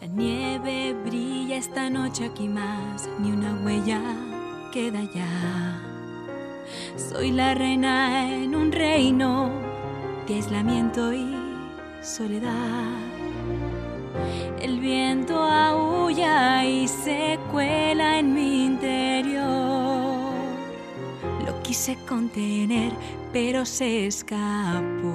La nieve brilla esta noche aquí más, ni una huella queda ya. Soy la reina en un reino de aislamiento y soledad. El viento aúlla y se cuela en mi interior. Quise contener, pero se escapó.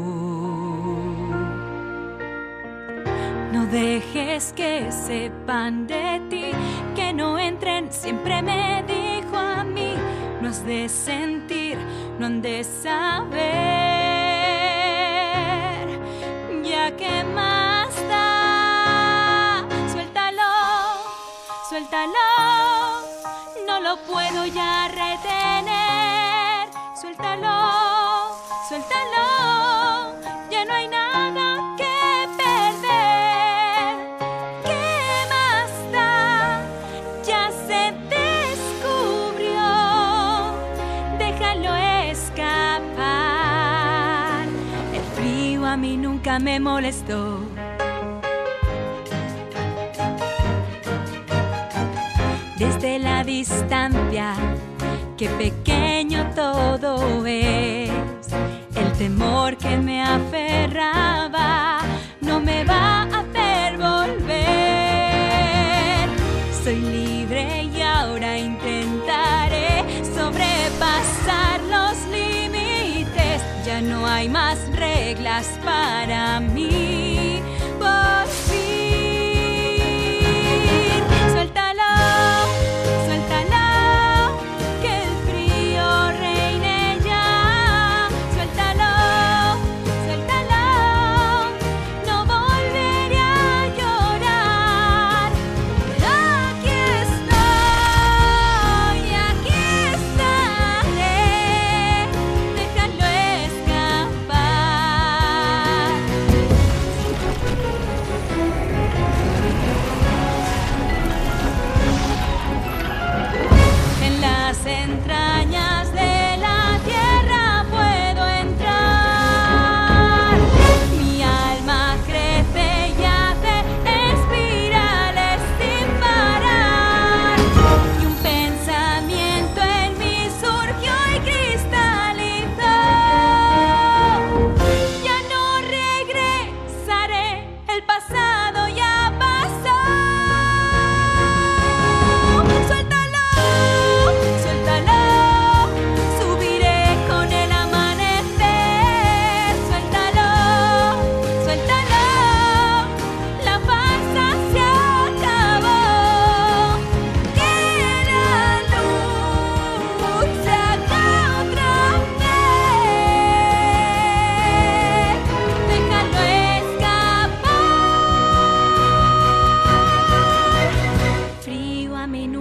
No dejes que sepan de ti, que no entren, siempre me dijo a mí, no has de sentir, no han de saber, ya que más da, suéltalo, suéltalo, no lo puedo ya retener, suéltalo, suéltalo, ya no hay nada que perder. ¿Qué más da? Ya se descubrió. Déjalo escapar. El frío a mí nunca me molestó. Desde la distancia, qué pequeño todo es. El temor que me aferraba no me va a hacer volver. Soy libre y ahora intentaré sobrepasar los límites. Ya no hay más reglas para mí.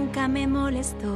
nunca me molestó.